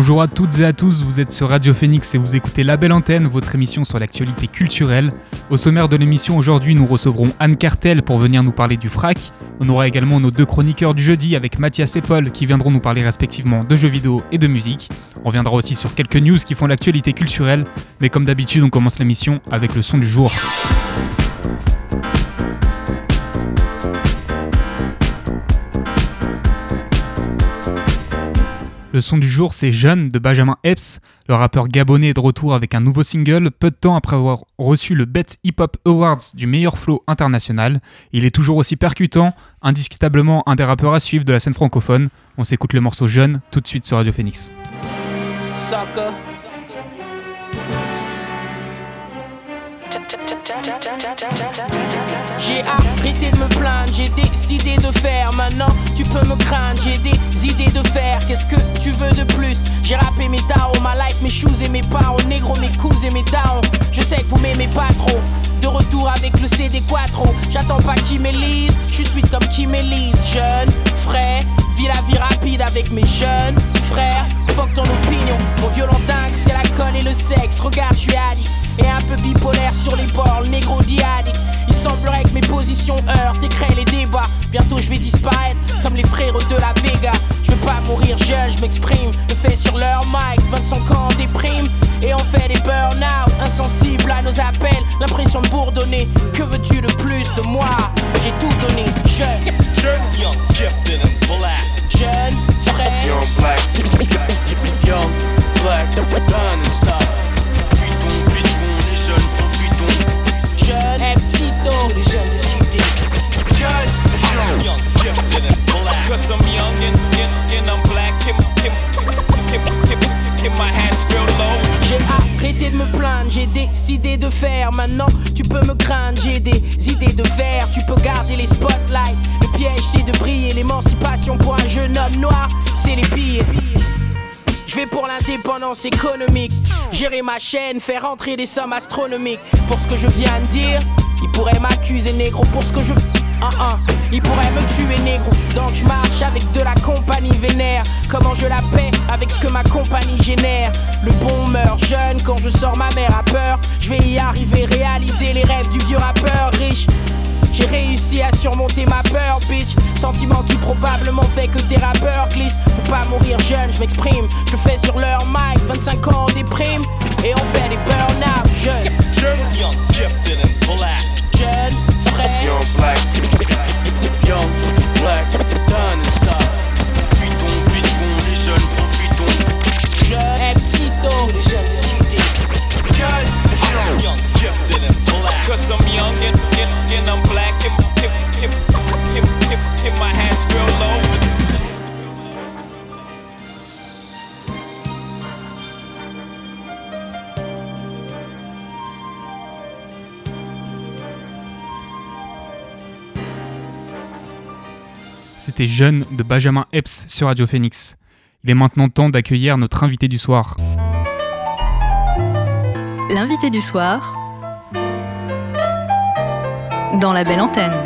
Bonjour à toutes et à tous, vous êtes sur Radio Phoenix et vous écoutez La Belle Antenne, votre émission sur l'actualité culturelle. Au sommaire de l'émission aujourd'hui, nous recevrons Anne Cartel pour venir nous parler du frac. On aura également nos deux chroniqueurs du jeudi avec Mathias et Paul qui viendront nous parler respectivement de jeux vidéo et de musique. On reviendra aussi sur quelques news qui font l'actualité culturelle, mais comme d'habitude, on commence l'émission avec le son du jour. Le son du jour, c'est Jeune de Benjamin Epps. Le rappeur gabonais est de retour avec un nouveau single, peu de temps après avoir reçu le Bet Hip Hop Awards du meilleur flow international. Il est toujours aussi percutant, indiscutablement un des rappeurs à suivre de la scène francophone. On s'écoute le morceau Jeune tout de suite sur Radio Phoenix. J'ai arrêté de me plaindre, j'ai décidé de faire. Maintenant, tu peux me craindre, j'ai des idées de faire. Qu'est-ce que tu veux de plus? J'ai rappé mes darons, ma life, mes shoes et mes parents, négro, mes coups et mes darons. Je sais que vous m'aimez pas trop. De retour avec le CD Quattro. J'attends pas qui m'élise, je suis comme qui m'élise. Jeune, frais, vis la vie rapide avec mes jeunes frères. Fuck ton opinion, mon violent dingue, c'est la colle et le sexe. Regarde, je suis addict et un peu bipolaire sur les bords, négro diadique. Il semblerait mes positions heurtent et créent les débats. Bientôt je vais disparaître comme les frères de la Vega. Je veux pas mourir jeune, je m'exprime. Le fait sur leur mic, 25 ans déprime. Et on fait des burn-out, insensibles à nos appels. L'impression de bourdonner. Que veux-tu de plus de moi? J'ai tout donné, jeune. Jeune, young, gifted and black. Jeune, frais. Young black. J'ai arrêté de me plaindre, j'ai décidé de faire. Maintenant, tu peux me craindre, j'ai des idées de faire. Tu peux garder les spotlights. Le piège, c'est de briller. L'émancipation pour un jeune homme noir, c'est les billets. Je vais pour l'indépendance économique. Gérer ma chaîne, faire rentrer des sommes astronomiques. Pour ce que je viens de dire, ils pourraient m'accuser négro. Pour ce que je. Ah ah, ils pourraient me tuer négro. Donc je marche avec de la compagnie vénère. Comment je la paie avec ce que ma compagnie génère? Le bon meurt jeune quand je sors ma mère a peur. Je vais y arriver, réaliser les rêves du vieux rappeur riche. J'ai réussi à surmonter ma peur, bitch. Sentiment qui probablement fait que des rappeurs glissent. Faut pas mourir jeune, je m'exprime. Je fais sur leur mic, 25 ans on déprime. Et on fait des burn-out. Jeune, young, gifted and black. Jeunes, frais. Young black. Young black, done inside. Profitons, puisqu'on est jeunes, profitons. Jeunes, Epsito. Les jeunes de cité. Young, gifted and black. Cause I'm young and, and, and I'm black. Keep my hands real low. C'était Jeune de Benjamin Epps sur Radio Phoenix. Il est maintenant temps d'accueillir notre invité du soir. L'invité du soir dans La Belle Antenne.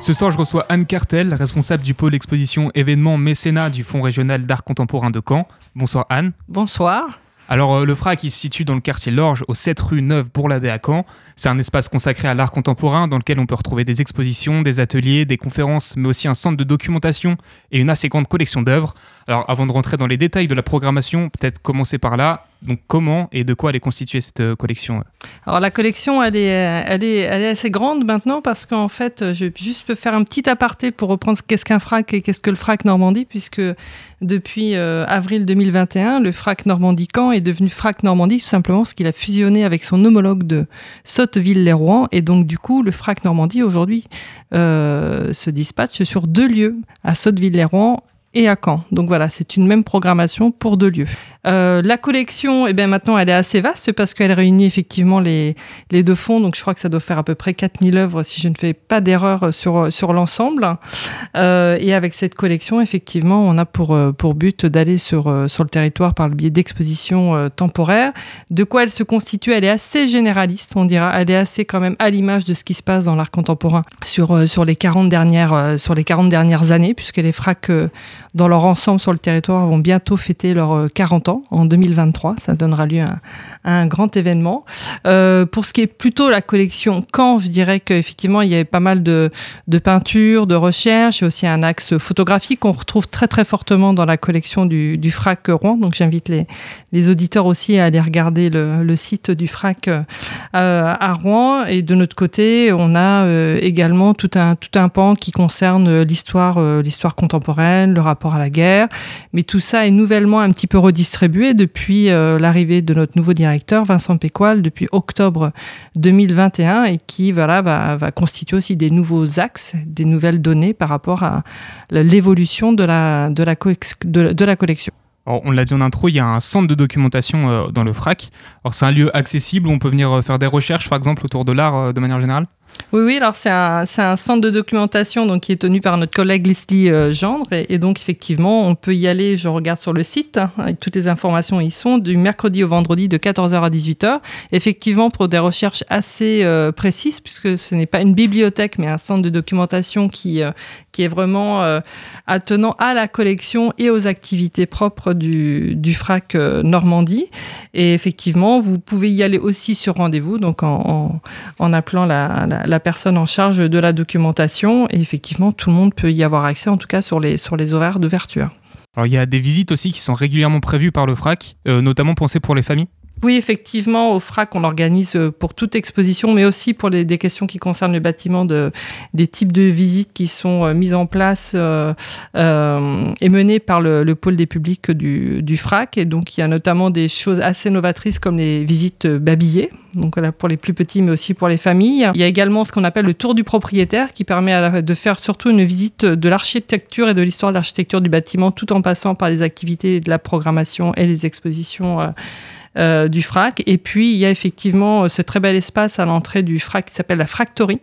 Ce soir, je reçois Anne Cartel, responsable du pôle exposition événements mécénat du Fonds régional d'art contemporain de Caen. Bonsoir Anne. Bonsoir. Alors, euh, le FRAC, il se situe dans le quartier Lorge, au 7 rue Neuve Bourg-l'Abbé à Caen. C'est un espace consacré à l'art contemporain dans lequel on peut retrouver des expositions, des ateliers, des conférences, mais aussi un centre de documentation et une assez grande collection d'œuvres. Alors, avant de rentrer dans les détails de la programmation, peut-être commencer par là. Donc, comment et de quoi elle est constituée cette euh, collection Alors la collection, elle est, euh, elle est, elle est assez grande maintenant parce qu'en fait, euh, je juste peux faire un petit aparté pour reprendre ce qu'est-ce qu'un FRAC et qu'est-ce que le FRAC Normandie, puisque depuis euh, avril 2021, le FRAC Normandie-Caen est devenu FRAC Normandie, tout simplement parce qu'il a fusionné avec son homologue de Sotteville-les-Rouen. Et donc, du coup, le FRAC Normandie, aujourd'hui, euh, se dispatche sur deux lieux, à Sotteville-les-Rouen et à Caen. Donc voilà, c'est une même programmation pour deux lieux. Euh, la collection, eh bien maintenant, elle est assez vaste parce qu'elle réunit effectivement les, les deux fonds. Donc je crois que ça doit faire à peu près 4000 œuvres si je ne fais pas d'erreur sur, sur l'ensemble. Euh, et avec cette collection, effectivement, on a pour, euh, pour but d'aller sur, sur le territoire par le biais d'expositions temporaires. De quoi elle se constitue Elle est assez généraliste, on dira. Elle est assez quand même à l'image de ce qui se passe dans l'art contemporain sur, sur, les 40 dernières, sur les 40 dernières années, puisque les fracs dans leur ensemble sur le territoire vont bientôt fêter leurs euh, 40 ans en 2023. Ça donnera lieu à, un grand événement. Euh, pour ce qui est plutôt la collection Caen, je dirais qu'effectivement, il y avait pas mal de, de peintures, de recherches, et aussi un axe photographique qu'on retrouve très très fortement dans la collection du, du FRAC Rouen. Donc j'invite les, les auditeurs aussi à aller regarder le, site du FRAC euh, à Rouen. Et de notre côté, on a euh, également tout un, pan qui concerne l'histoire euh, l'histoire contemporaine, le rapport à la guerre. Mais tout ça est nouvellement un petit peu redistribué depuis l'arrivée de notre nouveau directeur, Vincent Pécoil, depuis octobre 2021 et qui voilà, va, va constituer aussi des nouveaux axes, des nouvelles données par rapport à l'évolution de la collection. Alors, on l'a dit en intro, il y a un centre de documentation euh, dans le FRAC. Alors c'est un lieu accessible où on peut venir euh, faire des recherches, par exemple, autour de l'art euh, de manière générale? Oui, oui, alors c'est un, un centre de documentation donc, qui est tenu par notre collègue Leslie euh, Gendre. Et, donc, effectivement, on peut y aller, je regarde sur le site, hein, toutes les informations y sont, du mercredi au vendredi de 14h à 18h. Effectivement, pour des recherches assez euh, précises, puisque ce n'est pas une bibliothèque, mais un centre de documentation qui, euh, est vraiment attenant à la collection et aux activités propres du, FRAC Normandie. Et effectivement, vous pouvez y aller aussi sur rendez-vous, donc en, appelant la, personne en charge de la documentation. Et effectivement, tout le monde peut y avoir accès, en tout cas sur les, sur les horaires d'ouverture. Alors il y a des visites aussi qui sont régulièrement prévues par le FRAC, euh, notamment pensées pour les familles. Oui, effectivement, au FRAC, on organise euh, pour toute exposition, mais aussi pour des questions qui concernent le bâtiment, de, des types de visites qui sont euh, mises en place euh, et menées par le, le pôle des publics du, du FRAC. Et donc, il y a notamment des choses assez novatrices comme les visites babillées. Donc pour les plus petits, mais aussi pour les familles. Il y a également ce qu'on appelle le tour du propriétaire, qui permet de faire surtout une visite de l'architecture et de l'histoire de l'architecture du bâtiment, tout en passant par les activités de la programmation et les expositions euh, du FRAC. Et puis, il y a effectivement euh, ce très bel espace à l'entrée du FRAC qui s'appelle la Fractory,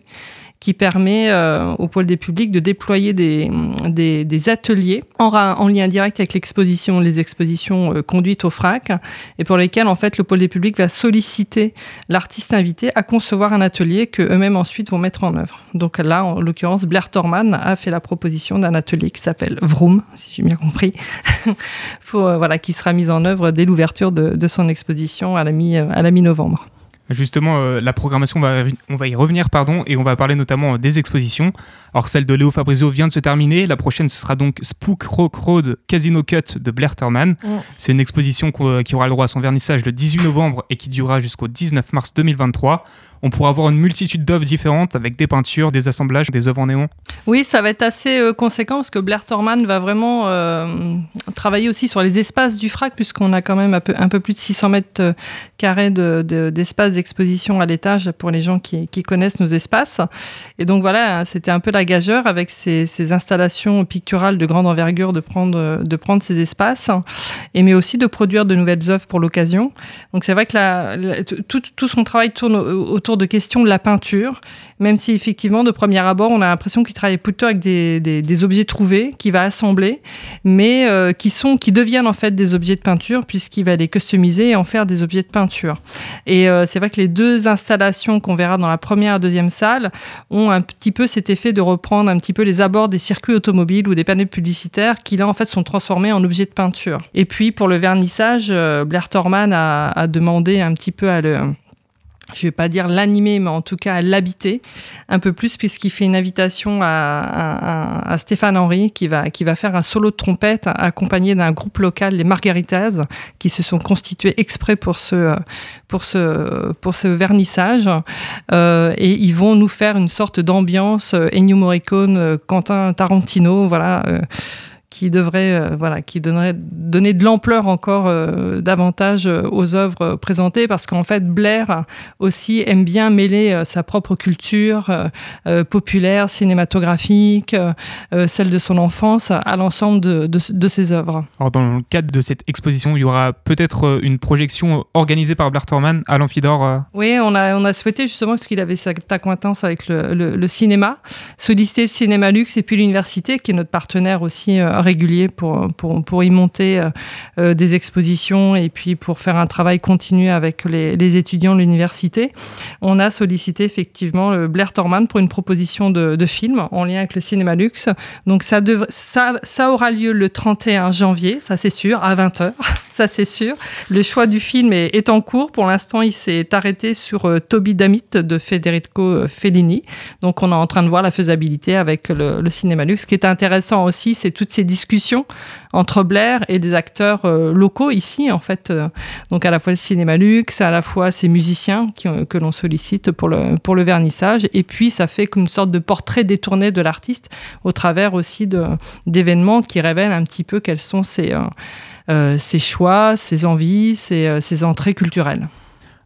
qui permet euh, au pôle des publics de déployer des, des, des ateliers en, en lien direct avec l'exposition, les expositions euh, conduites au FRAC, et pour lesquelles en fait le pôle des publics va solliciter l'artiste invité à concevoir un atelier que eux-mêmes ensuite vont mettre en œuvre. Donc là, en l'occurrence, Blair Torman a fait la proposition d'un atelier qui s'appelle Vroom, si j'ai bien compris, pour, euh, voilà, qui sera mis en œuvre dès l'ouverture de, de son exposition à la mi-novembre. Justement, euh, la programmation, on va, on va y revenir, pardon, et on va parler notamment euh, des expositions. Alors, celle de Léo Fabrizio vient de se terminer. La prochaine, ce sera donc Spook Rock Road Casino Cut de Blair Thurman. C'est une exposition qu'on- qui aura le droit à son vernissage le 18 novembre et qui durera jusqu'au 19 mars 2023. On pourra voir une multitude d'œuvres différentes avec des peintures, des assemblages, des œuvres en néon. Oui, ça va être assez euh, conséquent parce que Blair Torman va vraiment euh, travailler aussi sur les espaces du FRAC puisqu'on a quand même un peu, plus de 600 mètres euh, carrés de- de- d'espace d'exposition à l'étage pour les gens qui, connaissent nos espaces. Et donc voilà, c'était un peu la gageure avec ces, installations picturales de grande envergure de prendre, ces espaces mais aussi de produire de nouvelles œuvres pour l'occasion. Donc c'est vrai que tout, son travail tourne au- de questions de la peinture, même si effectivement de premier abord on a l'impression qu'il travaille plutôt avec des, objets trouvés qu'il va assembler, mais euh, qui sont qui deviennent en fait des objets de peinture puisqu'il va les customiser et en faire des objets de peinture. Et euh, c'est vrai que les deux installations qu'on verra dans la première et deuxième salle ont un petit peu cet effet de reprendre un petit peu les abords des circuits automobiles ou des panneaux publicitaires qui là en fait sont transformés en objets de peinture. Et puis pour le vernissage, euh, Blair Torman a demandé un petit peu à le je vais pas dire l'animer, mais en tout cas l'habiter un peu plus, puisqu'il fait une invitation à Stéphane Henry, qui va, qui va faire un solo de trompette accompagné d'un groupe local, les Margaritas, qui se sont constitués exprès pour ce, pour ce, pour ce vernissage. Euh, et ils vont nous faire une sorte d'ambiance euh, Ennio Morricone, euh, Quentin Tarantino, voilà. euh, qui devrait, euh, voilà, qui donnerait donner de l'ampleur encore euh, davantage euh, aux œuvres présentées, parce qu'en fait, Blair aussi aime bien mêler sa propre culture populaire, cinématographique, celle de son enfance, à l'ensemble de, de, ses œuvres. Alors, dans le cadre de cette exposition, il y aura peut-être une projection organisée par Blair Torman à l'amphidore Oui, on a, on a souhaité justement, parce qu'il avait cette acquaintance avec le, le, cinéma, solliciter le Cinéma Luxe et puis l'université, qui est notre partenaire aussi régulier pour, pour, pour y monter euh, euh, des expositions et puis pour faire un travail continu avec les, les étudiants de l'université. On a sollicité effectivement le Blair Torman pour une proposition de, de, film en lien avec le cinéma luxe. Donc ça, devrait, ça, ça aura lieu le 31 janvier, ça c'est sûr, à 20h, ça c'est sûr. Le choix du film est, en cours. Pour l'instant, il s'est arrêté sur euh, Toby Damit de Federico Fellini. Donc on est en train de voir la faisabilité avec le, le cinéma luxe. Ce qui est intéressant aussi, c'est toutes ces discussions entre Blair et des acteurs euh, locaux ici, en fait. Euh, donc à la fois le cinéma luxe, à la fois ces musiciens euh, que l'on sollicite pour le, pour le vernissage. Et puis ça fait comme une sorte de portrait détourné de l'artiste au travers aussi d'événements qui révèlent un petit peu quels sont ses, ses choix, ses envies, ses, ses entrées culturelles.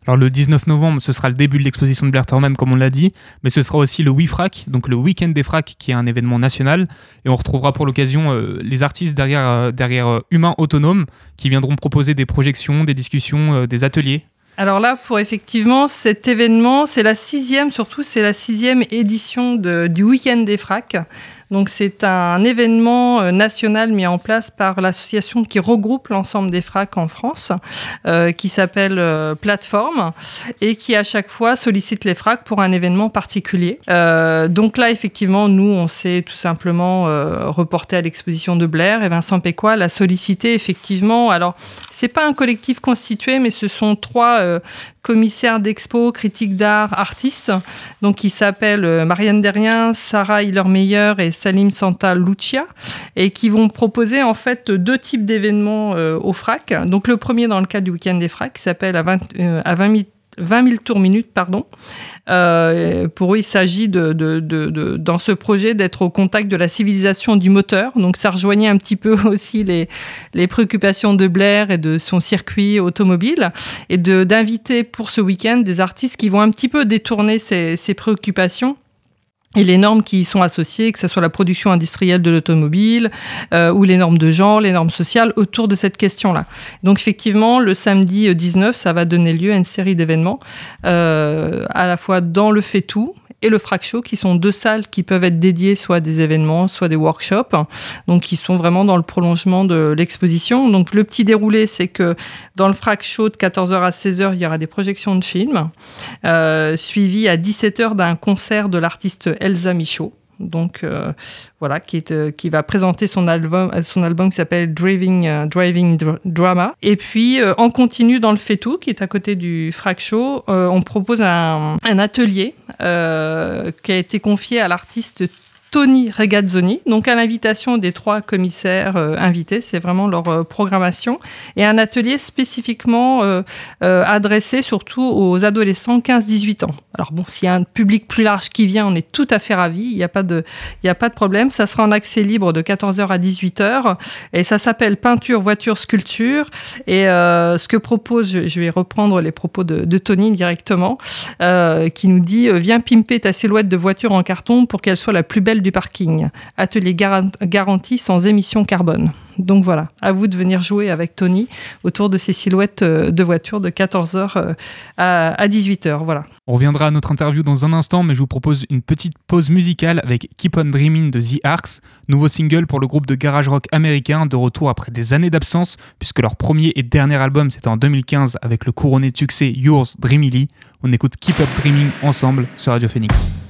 Alors le 19 novembre, ce sera le début de l'exposition de Blair Torman, comme on l'a dit, mais ce sera aussi le WeFrac, donc le Week-end des Fracs, qui est un événement national. Et on retrouvera pour l'occasion euh, les artistes derrière, euh, derrière euh, Humains Autonomes, qui viendront proposer des projections, des discussions, des ateliers. Alors là, pour effectivement cet événement, c'est la sixième, surtout c'est la sixième édition du Week-end des Fracs. Donc c'est un événement euh, national mis en place par l'association qui regroupe l'ensemble des FRAC en France, euh, qui s'appelle euh, Plateforme, et qui à chaque fois sollicite les FRAC pour un événement particulier. donc là, effectivement, nous, on s'est tout simplement reporté à l'exposition de Blair, et Vincent Péquois l'a sollicité effectivement. Alors, c'est pas un collectif constitué, mais ce sont trois commissaires d'expo, critiques d'art, artistes, donc qui s'appellent Marianne Derrien, Sarah Hiller-Meyer et Salim Santa Lucia, et qui vont proposer en fait deux types d'événements euh, au FRAC. Donc le premier dans le cadre du week-end des FRAC, qui s'appelle à 20, euh, à 20 000 tours minutes, pardon. Euh, pour eux, il s'agit de, de, de, dans ce projet d'être au contact de la civilisation du moteur. Donc, ça rejoignait un petit peu aussi les, les préoccupations de Blair et de son circuit automobile, et d'inviter pour ce week-end des artistes qui vont un petit peu détourner ces, ces préoccupations et les normes qui y sont associées, que ce soit la production industrielle de l'automobile euh, ou les normes de genre, les normes sociales autour de cette question-là. Donc effectivement, le samedi 19, euh, ça va donner lieu à une série d'événements, euh, à la fois dans le fait tout, et le Frac Show, qui sont deux salles qui peuvent être dédiées soit à des événements, soit des workshops, donc qui sont vraiment dans le prolongement de l'exposition. Donc le petit déroulé, c'est que dans le Frac Show de 14h à 16h, il y aura des projections de films, euh, suivies à 17h d'un concert de l'artiste Elsa Michaud donc euh, voilà, euh, qui va présenter son album, euh, son album qui s'appelle Driving, Driving Drama. Et puis en continu dans le Fetou, qui est à côté du Frac Show, on propose un, un atelier qui a été confié à l'artiste Tony Regazzoni, donc à l'invitation des trois commissaires euh, invités, c'est vraiment leur euh, programmation, et un atelier spécifiquement euh, adressé surtout aux adolescents 15-18 ans. Alors bon, s'il y a un public plus large qui vient, on est tout à fait ravis, il n'y a, pas de, a pas de problème, ça sera en accès libre de 14h à 18h, et ça s'appelle Peinture, Voiture, Sculpture, et ce que propose, je, vais reprendre les propos de, de Tony directement, qui nous dit, viens pimper ta silhouette de voiture en carton pour qu'elle soit la plus belle du parking. Atelier garanti sans émission carbone. Donc voilà, à vous de venir jouer avec Tony autour de ces silhouettes euh, de voitures de 14h euh, à 18h. Voilà. On reviendra à notre interview dans un instant, mais je vous propose une petite pause musicale avec Keep on Dreaming de The Arcs, nouveau single pour le groupe de garage rock américain, de retour après des années d'absence, puisque leur premier et dernier album c'était en 2015 avec le couronné de succès Yours Dreamily. On écoute Keep Up Dreaming ensemble sur Radio Phoenix.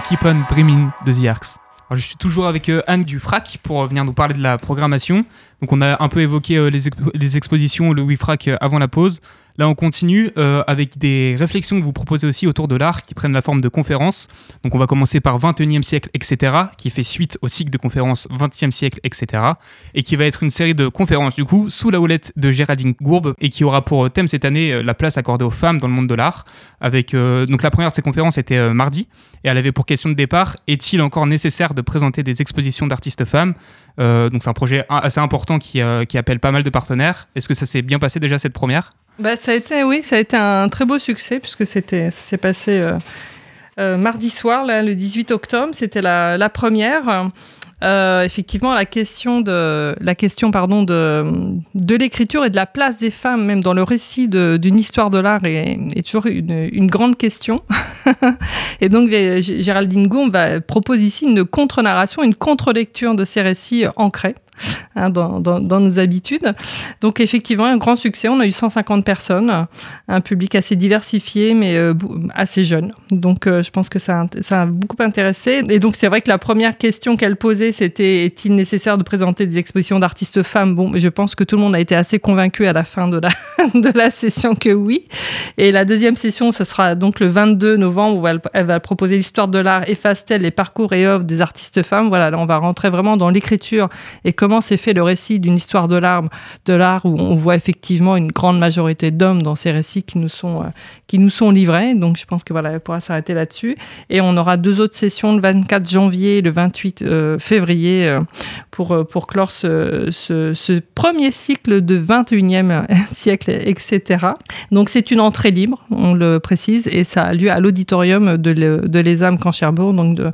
Keep on Dreaming de The Arcs. Je suis toujours avec euh, Anne du FRAC pour euh, venir nous parler de la programmation. Donc on a un peu évoqué euh, les, expo- les expositions, le WIFRAC euh, avant la pause. Là on continue euh, avec des réflexions que vous proposez aussi autour de l'art qui prennent la forme de conférences. Donc on va commencer par 21e siècle, etc. qui fait suite au cycle de conférences 20e siècle, etc. Et qui va être une série de conférences du coup sous la houlette de Géraldine Gourbe et qui aura pour thème cette année la place accordée aux femmes dans le monde de l'art. Donc la première de ces conférences était mardi et elle avait pour question de départ est-il encore nécessaire de présenter des expositions d'artistes femmes Euh, Donc c'est un projet assez important qui, euh, qui appelle pas mal de partenaires. Est-ce que ça s'est bien passé déjà cette première? Bah, ça a été, oui, ça a été un très beau succès puisque c'était, ça s'est passé euh, mardi soir, là, le 18 octobre. C'était la, la première. Euh, effectivement, la question de la question, pardon, de de l'écriture et de la place des femmes, même dans le récit d'une histoire de l'art, est, toujours une, une grande question. et donc, Géraldine Gourme va propose ici une contre-narration, une contre-lecture de ces récits ancrés. Hein, dans, dans- nos habitudes. Donc effectivement, un grand succès. On a eu 150 personnes, un public assez diversifié, mais euh, assez jeune. Donc euh, je pense que ça, ça a beaucoup intéressé. Et donc c'est vrai que la première question qu'elle posait, c'était est-il nécessaire de présenter des expositions d'artistes femmes? Bon, je pense que tout le monde a été assez convaincu à la fin de la, de la session que oui. Et la deuxième session, ce sera donc le 22 novembre où elle, va proposer l'histoire de l'art, efface-t-elle les parcours et œuvres des artistes femmes. Voilà, là, on va rentrer vraiment dans l'écriture et comment s'est fait le récit d'une histoire de l'art, de l'art où on voit effectivement une grande majorité d'hommes dans ces récits qui nous sont euh, qui nous sont livrés. Donc je pense que voilà, elle pourra s'arrêter là-dessus. Et on aura deux autres sessions le 24 janvier et le 28 euh, février euh, pour pour clore ce, premier cycle de 21e siècle, etc. Donc c'est une entrée libre, on le précise, et ça a lieu à l'auditorium de, le- de l'ESAM Caen-Cherbourg, donc de,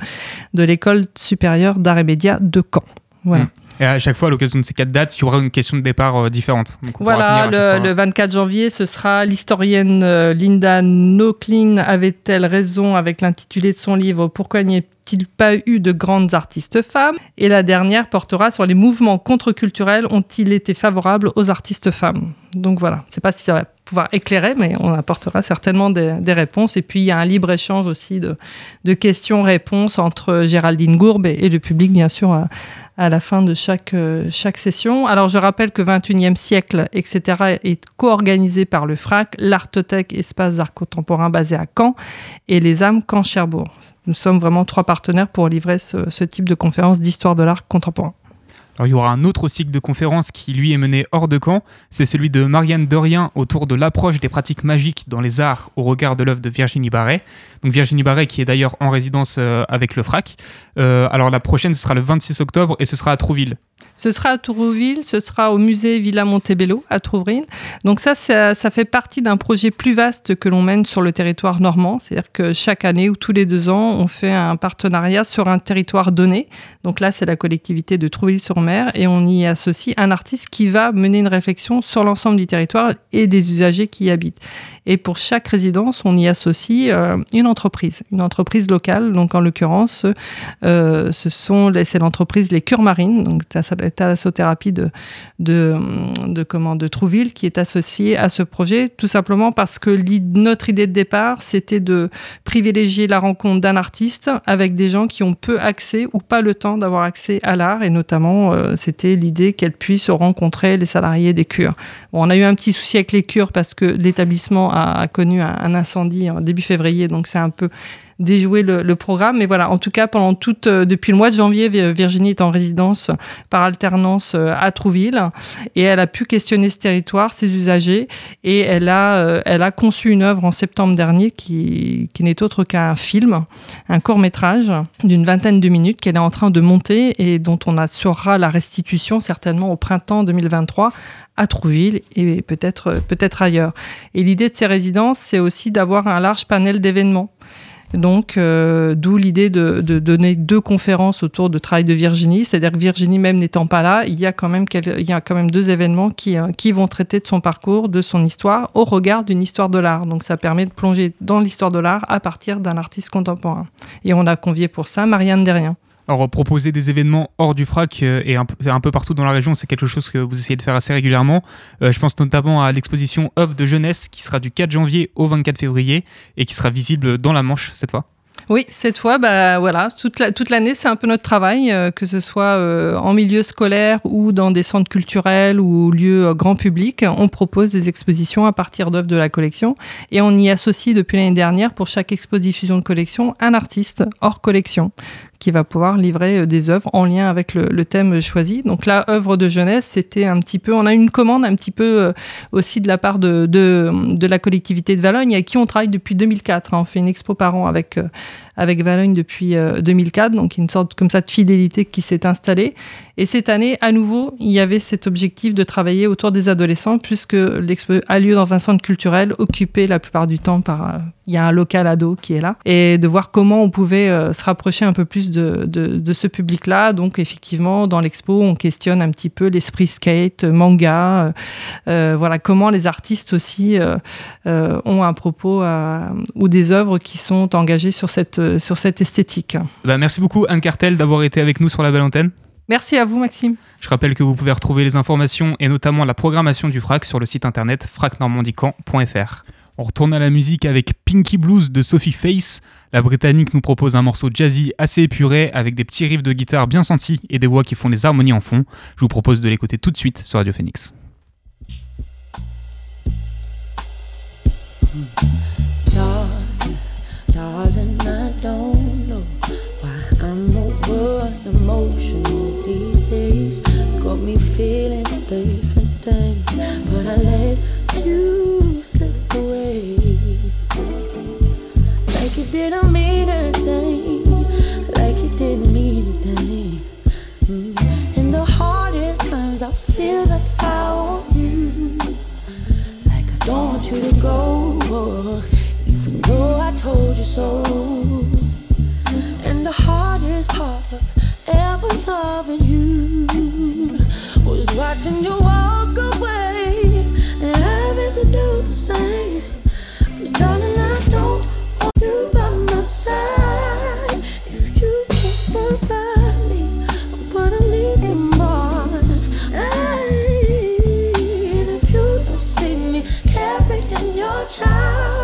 de l'école supérieure d'art et médias de Caen. Voilà. Mm. Et à chaque fois, à l'occasion de ces quatre dates, il y aura une question de départ euh, différente. Donc Voilà, le, le 24 janvier, ce sera l'historienne euh, Linda Nochlin avait-elle raison avec l'intitulé de son livre Pourquoi n'y a-t-il pas eu de grandes artistes femmes? Et la dernière portera sur les mouvements contre-culturels. Ont-ils été favorables aux artistes femmes? Donc voilà, je ne sais pas si ça va pouvoir éclairer, mais on apportera certainement des, réponses. Et puis il y a un libre échange aussi de, questions-réponses entre Géraldine Gourbe et, le public, bien sûr, à, la fin de chaque, euh, chaque session. Alors je rappelle que 21e siècle, etc., est co-organisé par le FRAC, l'Artothèque Espace d'art contemporain basé à Caen et les âmes Caen-Cherbourg. Nous sommes vraiment trois partenaires pour livrer ce, ce type de conférence d'histoire de l'art contemporain. Alors, il y aura un autre cycle de conférences qui, lui, est mené hors de camp. C'est celui de Marianne Dorien autour de l'approche des pratiques magiques dans les arts au regard de l'œuvre de Virginie Barret. Donc, Virginie Barret qui est d'ailleurs en résidence euh, avec le FRAC. Euh, alors, la prochaine, ce sera le 26 octobre et ce sera à Trouville. Ce sera à Tourouville, ce sera au musée Villa Montebello à Trouville. Donc ça, ça, ça fait partie d'un projet plus vaste que l'on mène sur le territoire normand. C'est-à-dire que chaque année ou tous les deux ans, on fait un partenariat sur un territoire donné. Donc là, c'est la collectivité de Trouville-sur-Mer et on y associe un artiste qui va mener une réflexion sur l'ensemble du territoire et des usagers qui y habitent. Et pour chaque résidence, on y associe euh, une entreprise, une entreprise locale. Donc en l'occurrence, euh, ce sont c'est l'entreprise Les Cures Marines. Donc thalassothérapie de, de, de, Trouville qui est associée à ce projet, tout simplement parce que notre idée de départ, c'était de privilégier la rencontre d'un artiste avec des gens qui ont peu accès ou pas le temps d'avoir accès à l'art, et notamment, euh, c'était l'idée qu'elle puisse rencontrer les salariés des cures. On a eu un petit souci avec les cures parce que l'établissement a, a, connu un, incendie en début février, donc c'est un peu déjouer le, programme. Mais voilà, en tout cas, pendant toute, euh, depuis le mois de janvier, Virginie est en résidence par alternance euh, à Trouville et elle a pu questionner ce territoire, ses usagers et elle a, euh, elle a conçu une œuvre en septembre dernier qui, qui n'est autre qu'un film, un court métrage d'une vingtaine de minutes qu'elle est en train de monter et dont on assurera la restitution certainement au printemps 2023 à Trouville et peut-être peut-être ailleurs. Et l'idée de ces résidences, c'est aussi d'avoir un large panel d'événements. Donc, euh, d'où l'idée de, donner deux conférences autour de travail de Virginie. C'est-à-dire que Virginie, même n'étant pas là, il y a quand même, il y a quand même deux événements qui, euh, qui vont traiter de son parcours, de son histoire, au regard d'une histoire de l'art. Donc, ça permet de plonger dans l'histoire de l'art à partir d'un artiste contemporain. Et on a convié pour ça Marianne Derrien. Alors, proposer des événements hors du FRAC euh, et un, peu partout dans la région, c'est quelque chose que vous essayez de faire assez régulièrement. Euh, je pense notamment à l'exposition œuvres de jeunesse qui sera du 4 janvier au 24 février et qui sera visible dans la Manche cette fois. Oui, cette fois, bah, voilà, toute, la, toute l'année, c'est un peu notre travail, euh, que ce soit en milieu scolaire ou dans des centres culturels ou lieux grand public. On propose des expositions à partir d'œuvres de la collection et on y associe depuis l'année dernière pour chaque exposition de collection un artiste hors collection qui va pouvoir livrer des œuvres en lien avec le, thème choisi. Donc là, œuvre de jeunesse, c'était un petit peu, on a une commande un petit peu aussi de la part de, de, de la collectivité de Valogne, avec qui on travaille depuis 2004. Hein. On fait une expo par an avec, avec Valogne depuis euh, 2004, donc une sorte comme ça de fidélité qui s'est installée. Et cette année, à nouveau, il y avait cet objectif de travailler autour des adolescents, puisque l'expo a lieu dans un centre culturel occupé la plupart du temps par euh, il y a un local ado qui est là, et de voir comment on pouvait euh, se rapprocher un peu plus de, ce public-là. Donc effectivement, dans l'expo, on questionne un petit peu l'esprit skate, manga, euh, voilà comment les artistes aussi euh, ont un propos ou des œuvres qui sont engagées sur cette, sur cette esthétique. Bah, merci beaucoup Anne Cartel d'avoir été avec nous sur la belle antenne. Merci à vous Maxime. Je rappelle que vous pouvez retrouver les informations et notamment la programmation du FRAC sur le site internet fracnormandican.fr. On retourne à la musique avec Pinky Blues de Sophie Face. La Britannique nous propose un morceau jazzy assez épuré avec des petits riffs de guitare bien sentis et des voix qui font des harmonies en fond. Je vous propose de l'écouter tout de suite sur Radio Phoenix. Darling, different things, but I let you slip away. Like you didn't mean a thing, like you didn't mean a thing. Mm. In the hardest times, I feel like I want you. Like I don't want you to go, even though I told you so. And the hardest part of ever loving you watching you walk away and having to do the same. Cause darling, I don't want you by my side. If you can't provide me what I need the most, and if you don't see me carrying your child,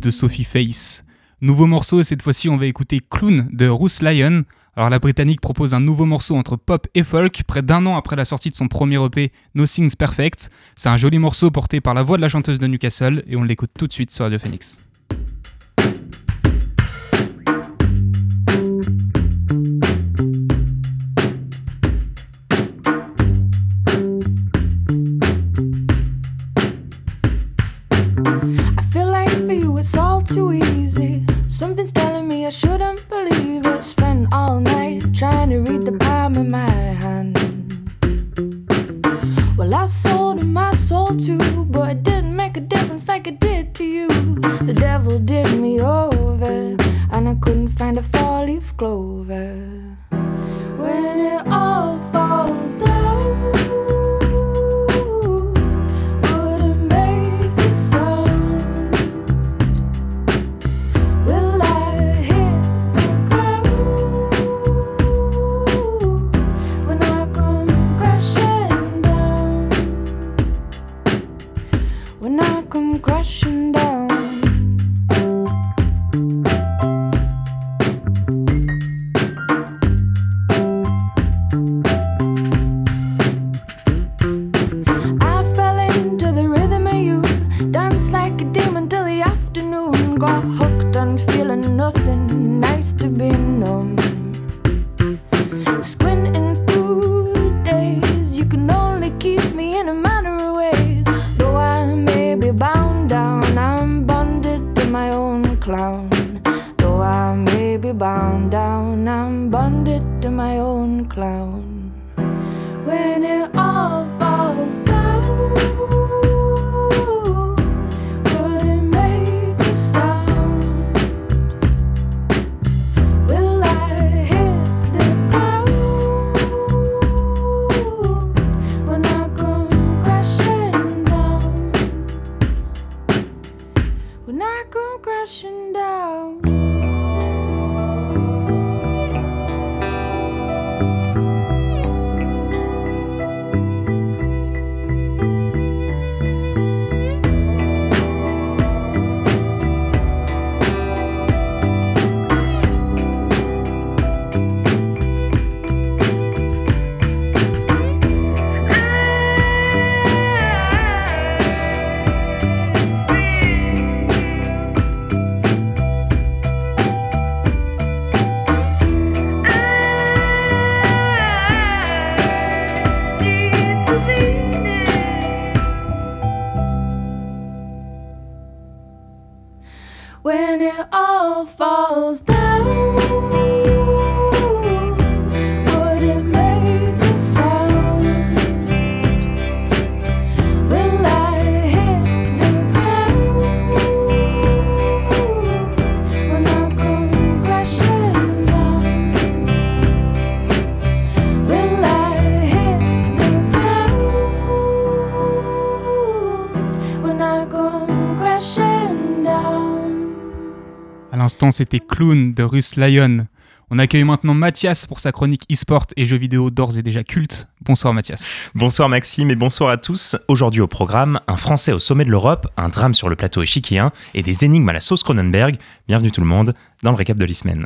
De Sophie Face. Nouveau morceau, et cette fois-ci on va écouter Clown de Ruth Lyon. Alors la Britannique propose un nouveau morceau entre pop et folk, près d'un an après la sortie de son premier EP Nothing's Perfect. C'est un joli morceau porté par la voix de la chanteuse de Newcastle, et on l'écoute tout de suite sur Radio Phoenix. C'était Clown de Russ Lyon. On accueille maintenant Mathias pour sa chronique e-sport et jeux vidéo d'ores et déjà culte. Bonsoir Mathias. Bonsoir Maxime et bonsoir à tous. Aujourd'hui au programme, un Français au sommet de l'Europe, un drame sur le plateau échiquéen et des énigmes à la sauce Cronenberg. Bienvenue tout le monde dans le récap de l'e-semaine.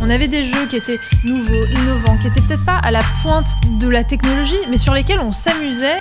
On avait des jeux qui étaient nouveaux, innovants, qui étaient peut-être pas à la pointe de la technologie, mais sur lesquels on s'amusait.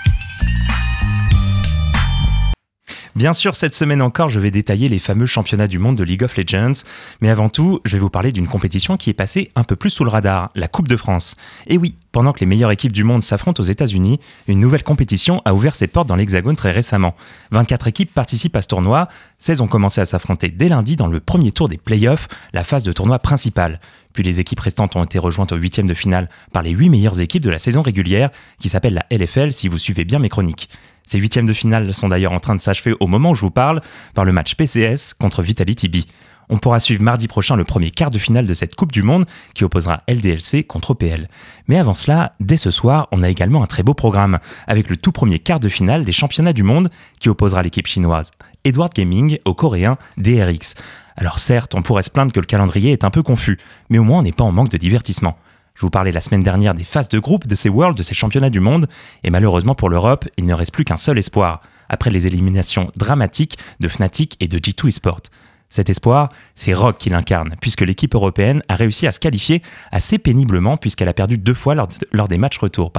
Bien sûr, cette semaine encore, je vais détailler les fameux championnats du monde de League of Legends, mais avant tout, je vais vous parler d'une compétition qui est passée un peu plus sous le radar, la Coupe de France. Et oui, pendant que les meilleures équipes du monde s'affrontent aux États-Unis, une nouvelle compétition a ouvert ses portes dans l'Hexagone très récemment. 24 équipes participent à ce tournoi, 16 ont commencé à s'affronter dès lundi dans le premier tour des playoffs, la phase de tournoi principale. Puis les équipes restantes ont été rejointes au huitième de finale par les 8 meilleures équipes de la saison régulière, qui s'appelle la LFL si vous suivez bien mes chroniques. Ces huitièmes de finale sont d'ailleurs en train de s'achever au moment où je vous parle par le match PCS contre Vitality B. On pourra suivre mardi prochain le premier quart de finale de cette Coupe du Monde qui opposera LDLC contre OPL. Mais avant cela, dès ce soir, on a également un très beau programme avec le tout premier quart de finale des championnats du monde qui opposera l'équipe chinoise Edward Gaming au coréen DRX. Alors certes, on pourrait se plaindre que le calendrier est un peu confus, mais au moins on n'est pas en manque de divertissement. Je vous parlais la semaine dernière des phases de groupe de ces Worlds, de ces championnats du monde, et malheureusement pour l'Europe, il ne reste plus qu'un seul espoir, après les éliminations dramatiques de Fnatic et de G2 Esport. Cet espoir, c'est Rock qui l'incarne, puisque l'équipe européenne a réussi à se qualifier assez péniblement, puisqu'elle a perdu deux fois lors, des matchs retour.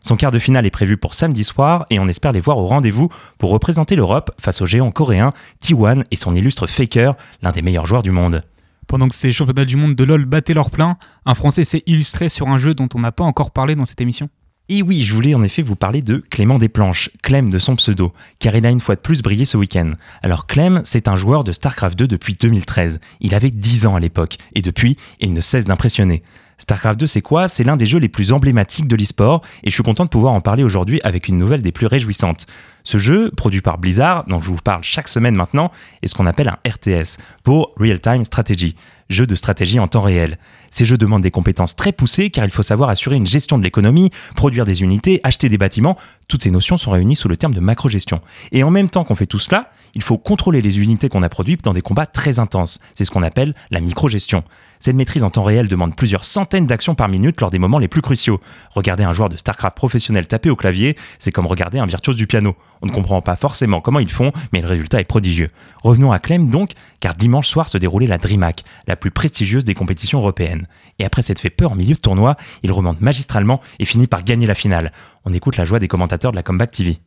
Son quart de finale est prévu pour samedi soir, et on espère les voir au rendez-vous pour représenter l'Europe face au géant coréen T1 et son illustre Faker, l'un des meilleurs joueurs du monde. Pendant que ces championnats du monde de LoL battaient leur plein, un Français s'est illustré sur un jeu dont on n'a pas encore parlé dans cette émission. Et oui, je voulais en effet vous parler de Clément Desplanches, Clem de son pseudo, car il a une fois de plus brillé ce week-end. Alors Clem, c'est un joueur de StarCraft 2 depuis 2013. Il avait 10 ans à l'époque, et depuis, il ne cesse d'impressionner. StarCraft 2, c'est quoi? C'est l'un des jeux les plus emblématiques de l'e-sport, et je suis content de pouvoir en parler aujourd'hui avec une nouvelle des plus réjouissantes. Ce jeu, produit par Blizzard, dont je vous parle chaque semaine maintenant, est ce qu'on appelle un RTS, pour Real Time Strategy, jeu de stratégie en temps réel. Ces jeux demandent des compétences très poussées car il faut savoir assurer une gestion de l'économie, produire des unités, acheter des bâtiments, toutes ces notions sont réunies sous le terme de macro-gestion. Et en même temps qu'on fait tout cela, il faut contrôler les unités qu'on a produites dans des combats très intenses. C'est ce qu'on appelle la micro-gestion. Cette maîtrise en temps réel demande plusieurs centaines d'actions par minute lors des moments les plus cruciaux. Regarder un joueur de StarCraft professionnel taper au clavier, c'est comme regarder un virtuose du piano. On ne comprend pas forcément comment ils font, mais le résultat est prodigieux. Revenons à Clem donc, car dimanche soir se déroulait la DreamHack, la plus prestigieuse des compétitions européennes. Et après s'être fait peur en milieu de tournoi, il remonte magistralement et finit par gagner la finale. On écoute la joie des commentateurs de la Comeback TV.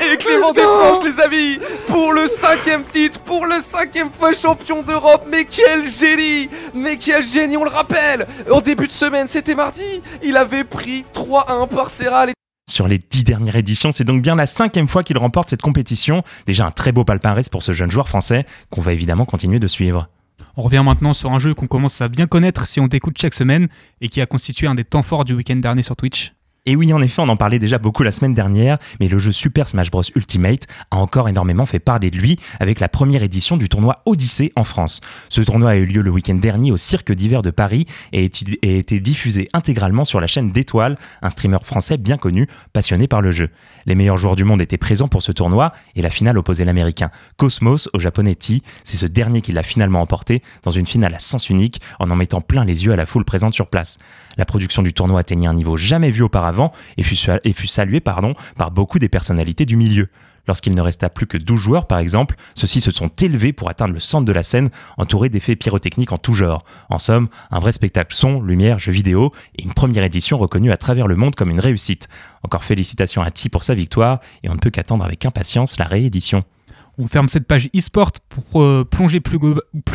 Et Clément Desplanches, les amis, pour le cinquième titre, pour le cinquième fois champion d'Europe. Mais quel génie Mais quel génie, on le rappelle Au début de semaine, c'était mardi, il avait pris 3-1 par Serral. Sur les dix dernières éditions, c'est donc bien la cinquième fois qu'il remporte cette compétition. Déjà un très beau palmarès pour ce jeune joueur français qu'on va évidemment continuer de suivre. On revient maintenant sur un jeu qu'on commence à bien connaître si on t'écoute chaque semaine et qui a constitué un des temps forts du week-end dernier sur Twitch. Et oui, en effet, on en parlait déjà beaucoup la semaine dernière, mais le jeu Super Smash Bros Ultimate a encore énormément fait parler de lui avec la première édition du tournoi Odyssée en France. Ce tournoi a eu lieu le week-end dernier au Cirque d'hiver de Paris et a été diffusé intégralement sur la chaîne d'Étoile, un streamer français bien connu, passionné par le jeu. Les meilleurs joueurs du monde étaient présents pour ce tournoi et la finale opposait l'américain Cosmos au japonais T. C'est ce dernier qui l'a finalement emporté dans une finale à sens unique en en mettant plein les yeux à la foule présente sur place. La production du tournoi atteignait un niveau jamais vu auparavant et fut, salué par beaucoup des personnalités du milieu. Lorsqu'il ne resta plus que 12 joueurs, par exemple, ceux-ci se sont élevés pour atteindre le centre de la scène, entourés d'effets pyrotechniques en tout genre. En somme, un vrai spectacle son, lumière, jeux vidéo, et une première édition reconnue à travers le monde comme une réussite. Encore félicitations à Ti pour sa victoire, et on ne peut qu'attendre avec impatience la réédition. On ferme cette page e-sport pour euh, plonger plus,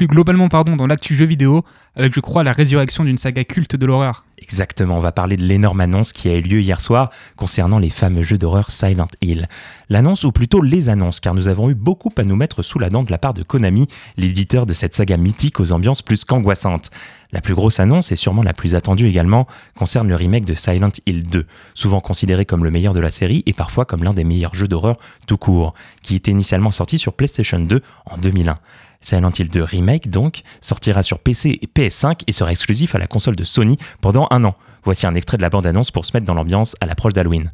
globalement dans l'actu jeu vidéo, avec je crois la résurrection d'une saga culte de l'horreur. Exactement, on va parler de l'énorme annonce qui a eu lieu hier soir concernant les fameux jeux d'horreur Silent Hill. L'annonce, ou plutôt les annonces, car nous avons eu beaucoup à nous mettre sous la dent de la part de Konami, l'éditeur de cette saga mythique aux ambiances plus qu'angoissantes. La plus grosse annonce, et sûrement la plus attendue également, concerne le remake de Silent Hill 2, souvent considéré comme le meilleur de la série et parfois comme l'un des meilleurs jeux d'horreur tout court, qui était initialement sorti sur PlayStation 2 en 2001. Silent Hill 2 Remake, donc, sortira sur PC et PS5 et sera exclusif à la console de Sony pendant un an. Voici un extrait de la bande-annonce pour se mettre dans l'ambiance à l'approche d'Halloween.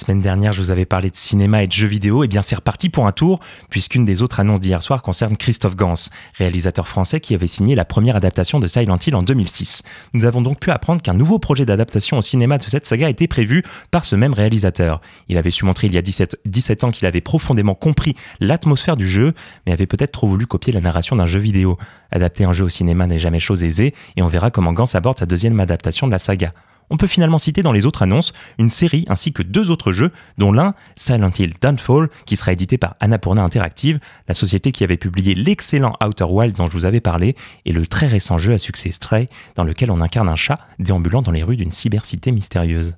Semaine dernière, je vous avais parlé de cinéma et de jeux vidéo, et bien c'est reparti pour un tour, puisqu'une des autres annonces d'hier soir concerne Christophe Gans, réalisateur français qui avait signé la première adaptation de Silent Hill en 2006. Nous avons donc pu apprendre qu'un nouveau projet d'adaptation au cinéma de cette saga était prévu par ce même réalisateur. Il avait su montrer il y a 17, 17 ans qu'il avait profondément compris l'atmosphère du jeu, mais avait peut-être trop voulu copier la narration d'un jeu vidéo. Adapter un jeu au cinéma n'est jamais chose aisée, et on verra comment Gans aborde sa deuxième adaptation de la saga on peut finalement citer dans les autres annonces une série ainsi que deux autres jeux, dont l'un, Silent Hill Downfall, qui sera édité par Annapurna Interactive, la société qui avait publié l'excellent Outer Wild dont je vous avais parlé, et le très récent jeu à succès Stray, dans lequel on incarne un chat déambulant dans les rues d'une cybercité mystérieuse.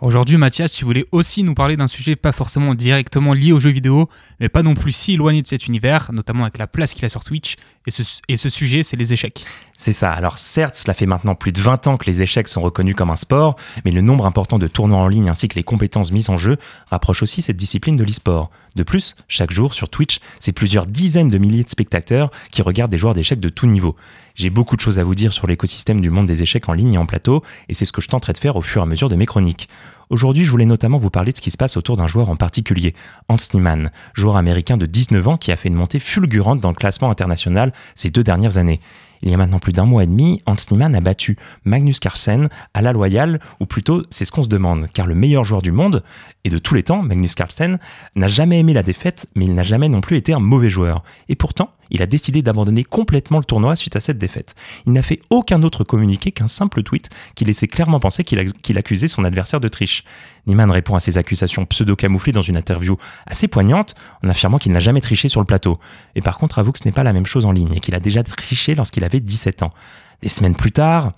Aujourd'hui, Mathias, tu voulais aussi nous parler d'un sujet pas forcément directement lié aux jeux vidéo, mais pas non plus si éloigné de cet univers, notamment avec la place qu'il a sur Twitch, Et ce, et ce sujet, c'est les échecs. C'est ça. Alors certes, cela fait maintenant plus de 20 ans que les échecs sont reconnus comme un sport, mais le nombre important de tournois en ligne ainsi que les compétences mises en jeu rapprochent aussi cette discipline de l'e-sport. De plus, chaque jour sur Twitch, c'est plusieurs dizaines de milliers de spectateurs qui regardent des joueurs d'échecs de tout niveau. J'ai beaucoup de choses à vous dire sur l'écosystème du monde des échecs en ligne et en plateau, et c'est ce que je tenterai de faire au fur et à mesure de mes chroniques. Aujourd'hui, je voulais notamment vous parler de ce qui se passe autour d'un joueur en particulier, Hans Niemann, joueur américain de 19 ans qui a fait une montée fulgurante dans le classement international ces deux dernières années. Il y a maintenant plus d'un mois et demi, Hans Niemann a battu Magnus Carlsen à la loyale, ou plutôt c'est ce qu'on se demande, car le meilleur joueur du monde, et de tous les temps, Magnus Carlsen, n'a jamais aimé la défaite, mais il n'a jamais non plus été un mauvais joueur. Et pourtant, il a décidé d'abandonner complètement le tournoi suite à cette défaite. Il n'a fait aucun autre communiqué qu'un simple tweet qui laissait clairement penser qu'il, accusait son adversaire de triche. Niemann répond à ces accusations pseudo-camouflées dans une interview assez poignante en affirmant qu'il n'a jamais triché sur le plateau. Et par contre, avoue que ce n'est pas la même chose en ligne et qu'il a déjà triché lorsqu'il avait 17 ans. Des semaines plus tard,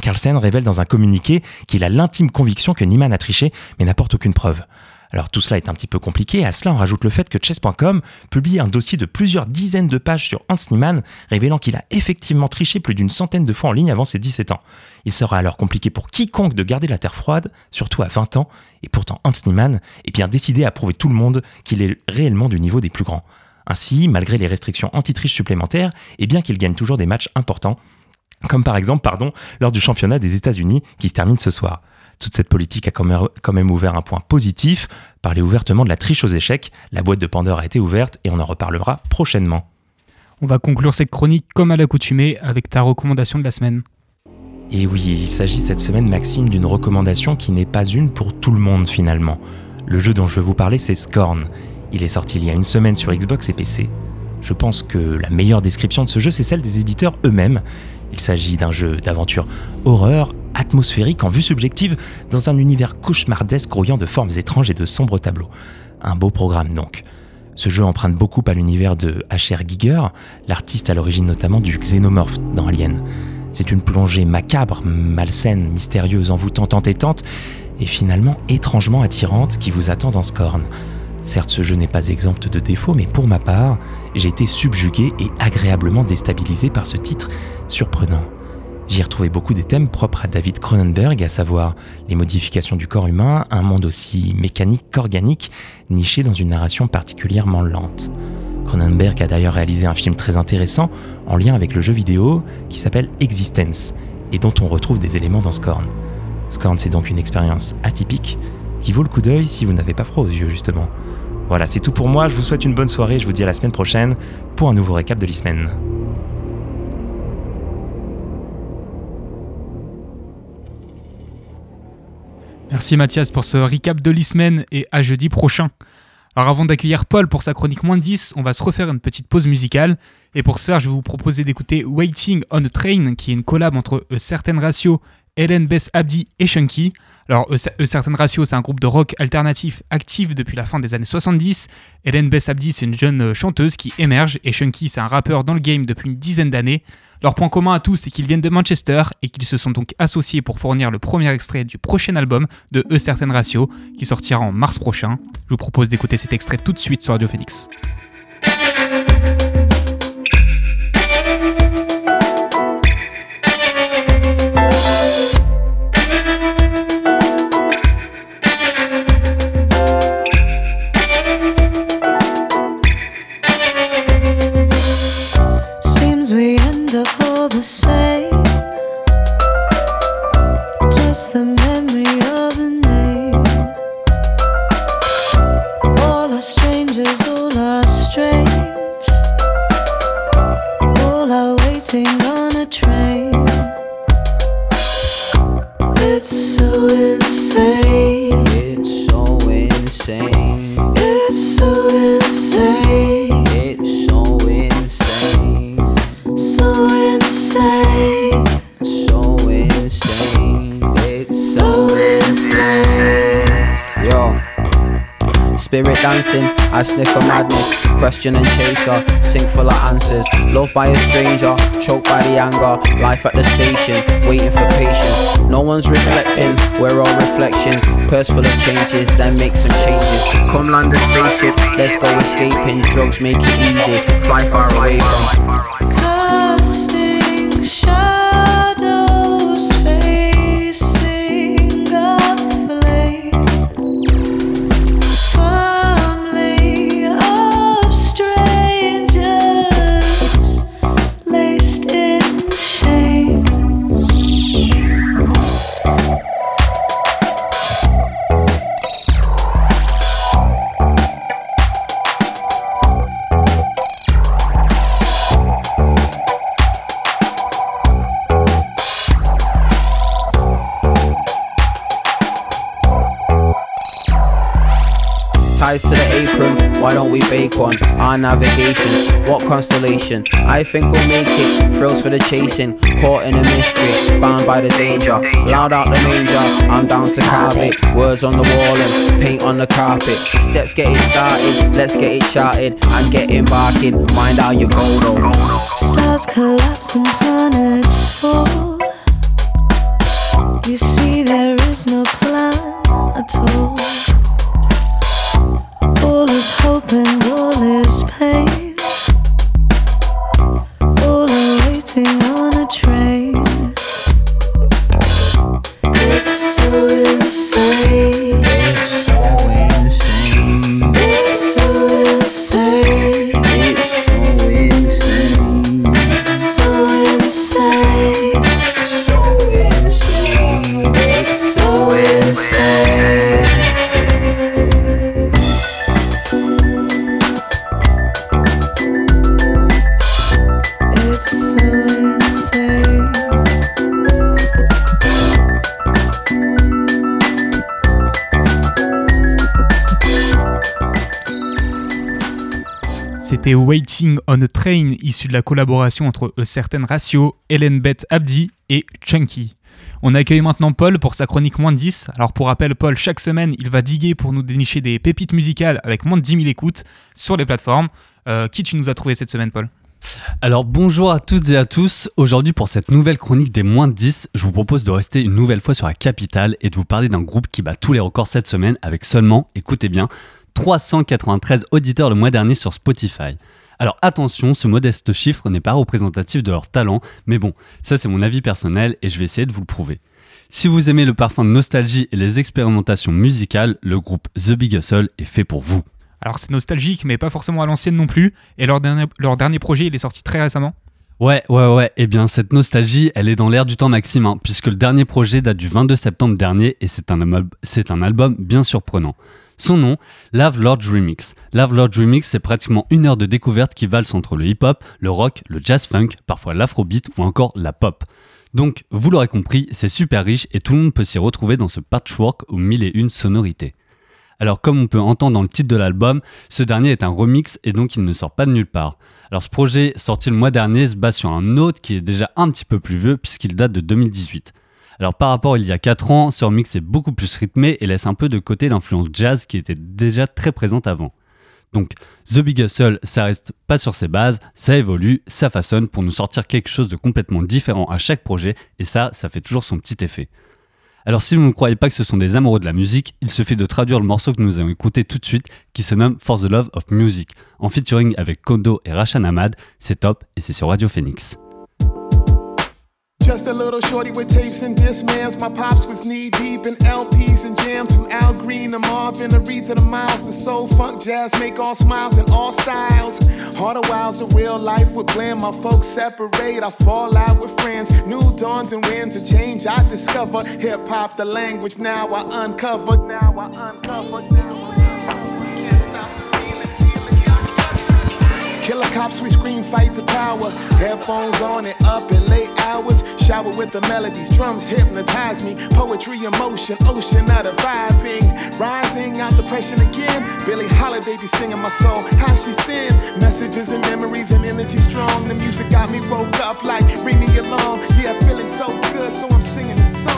Carlsen révèle dans un communiqué qu'il a l'intime conviction que Niemann a triché, mais n'apporte aucune preuve. Alors tout cela est un petit peu compliqué, à cela on rajoute le fait que chess.com publie un dossier de plusieurs dizaines de pages sur Hans Niemann, révélant qu'il a effectivement triché plus d'une centaine de fois en ligne avant ses 17 ans. Il sera alors compliqué pour quiconque de garder la terre froide, surtout à 20 ans, et pourtant Hans Niemann est bien décidé à prouver tout le monde qu'il est réellement du niveau des plus grands. Ainsi, malgré les restrictions anti-triche supplémentaires, et bien qu'il gagne toujours des matchs importants, comme par exemple lors du championnat des États-Unis qui se termine ce soir. Toute cette politique a quand même- ouvert un point positif, parler ouvertement de la triche aux échecs, la boîte de Pandore a été ouverte et on en reparlera prochainement. On va conclure cette chronique comme à l'accoutumée avec ta recommandation de la semaine. Et oui, il s'agit cette semaine, Maxime, d'une recommandation qui n'est pas une pour tout le monde finalement. Le jeu dont je veux vous parler, c'est Scorn. Il est sorti il y a une semaine sur Xbox et PC. Je pense que la meilleure description de ce jeu, c'est celle des éditeurs eux-mêmes. Il s'agit d'un jeu d'aventure horreur, atmosphérique en vue subjective, dans un univers cauchemardesque grouillant de formes étranges et de sombres tableaux. Un beau programme donc. Ce jeu emprunte beaucoup à l'univers de H.R. Giger, l'artiste à l'origine notamment du Xenomorph dans Alien. C'est une plongée macabre, malsaine, mystérieuse, envoûtante, entêtante, et finalement étrangement attirante qui vous attend dans Scorn. Certes, ce jeu n'est pas exempt de défauts, mais pour ma part, j'ai été subjugué et agréablement déstabilisé par ce titre surprenant. J'y retrouvé beaucoup des thèmes propres à David Cronenberg, à savoir les modifications du corps humain, un monde aussi mécanique qu'organique, niché dans une narration particulièrement lente. Cronenberg a d'ailleurs réalisé un film très intéressant en lien avec le jeu vidéo qui s'appelle Existence et dont on retrouve des éléments dans Scorn. Scorn, c'est donc une expérience atypique qui vaut le coup d'œil si vous n'avez pas froid aux yeux, justement. Voilà, c'est tout pour moi. Je vous souhaite une bonne soirée. Je vous dis à la semaine prochaine pour un nouveau récap de l'e-semaine. Merci Mathias pour ce recap de l'e-semaine et à jeudi prochain. Alors avant d'accueillir Paul pour sa chronique moins 10, on va se refaire une petite pause musicale. Et pour ça, je vais vous proposer d'écouter Waiting on a Train, qui est une collab entre A Certain Hélène Bess Abdi et Chunky. Alors, A A Certain Ratio, c'est un groupe de rock alternatif actif depuis la fin des années 70. Hélène Bess Abdi, c'est une jeune euh, chanteuse qui émerge. Et Chunky, c'est un rappeur dans le game depuis une dizaine d'années. Leur point commun à tous, c'est qu'ils viennent de Manchester et qu'ils se sont donc associés pour fournir le premier extrait du prochain album de A Certain Ratio, qui sortira en mars prochain. Je vous propose d'écouter cet extrait tout de suite sur Radio Phoenix. Dancing, I sniff a madness. Question and chaser, sink full of answers. Loved by a stranger, choked by the anger. Life at the station, waiting for patience. No one's reflecting, we're all reflections. Purse full of changes, then make some changes. Come land a spaceship, let's go escaping. Drugs make it easy, fly far away from. On our. What constellation? I think we'll make it. Thrills for the chasing, caught in a mystery, bound by the danger. Loud out the manger, I'm down to carve it. Words on the wall and paint on the carpet. Steps get it started, let's get it charted and get embarking. Mind how you go though. Stars collapse and planets fall. Train, issu de la collaboration entre A Certain Ratio, Helen Beth Abdi et Chunky. On accueille maintenant Paul pour sa chronique moins de 10. Alors pour rappel, Paul, chaque semaine, il va diguer pour nous dénicher des pépites musicales avec moins de 10 000 écoutes sur les plateformes. Euh, qui tu nous as trouvé cette semaine, Paul? Alors bonjour à toutes et à tous. Aujourd'hui pour cette nouvelle chronique des moins de 10, je vous propose de rester une nouvelle fois sur la capitale et de vous parler d'un groupe qui bat tous les records cette semaine avec seulement, écoutez bien, 393 auditeurs le mois dernier sur Spotify. Alors attention, ce modeste chiffre n'est pas représentatif de leur talent, mais bon, ça c'est mon avis personnel et je vais essayer de vous le prouver. Si vous aimez le parfum de nostalgie et les expérimentations musicales, le groupe The Big Hustle est fait pour vous. Alors c'est nostalgique, mais pas forcément à l'ancienne non plus. Et leur dernier, leur dernier projet, il est sorti très récemment. Ouais, ouais, ouais. Eh bien, cette nostalgie, elle est dans l'air du temps maxime, hein, puisque le dernier projet date du 22 septembre dernier et c'est un, album- c'est un album bien surprenant. Son nom, Love Lord Remix. Love Lord Remix, c'est pratiquement une heure de découverte qui valse entre le hip-hop, le rock, le jazz funk, parfois l'afrobeat ou encore la pop. Donc, vous l'aurez compris, c'est super riche et tout le monde peut s'y retrouver dans ce patchwork aux mille et une sonorités. Alors comme on peut entendre dans le titre de l'album, ce dernier est un remix et donc il ne sort pas de nulle part. Alors ce projet sorti le mois dernier se base sur un autre qui est déjà un petit peu plus vieux puisqu'il date de 2018. Alors par rapport à il y a 4 ans, ce remix est beaucoup plus rythmé et laisse un peu de côté l'influence jazz qui était déjà très présente avant. Donc The Big Hustle, ça reste pas sur ses bases, ça évolue, ça façonne pour nous sortir quelque chose de complètement différent à chaque projet et ça, ça fait toujours son petit effet. Alors si vous ne croyez pas que ce sont des amoureux de la musique, il suffit de traduire le morceau que nous allons écouter tout de suite qui se nomme For the Love of Music en featuring avec Kondo et Rashan Ahmad. C'est top et c'est sur Radio Phoenix. Just a little shorty with tapes and dismans. My pops was knee deep in LPs and jams from Al Green to Marvin, Aretha to Miles to soul, funk, jazz, make all smiles in all styles. Harder whiles, the real life would blend. My folks separate, I fall out with friends. New dawns and winds of change. I discover hip hop, the language now I uncover. Now I uncover. Can't Killer cops, we scream fight to power. Headphones on and up in late hours. Shower with the melodies, drums hypnotize me. Poetry, emotion, ocean out of the vibing. Rising out depression again. Billie Holiday be singing my soul. How she sing messages and memories and energy strong. The music got me woke up like ring me alarm. Yeah, feeling so good, so I'm singing this song.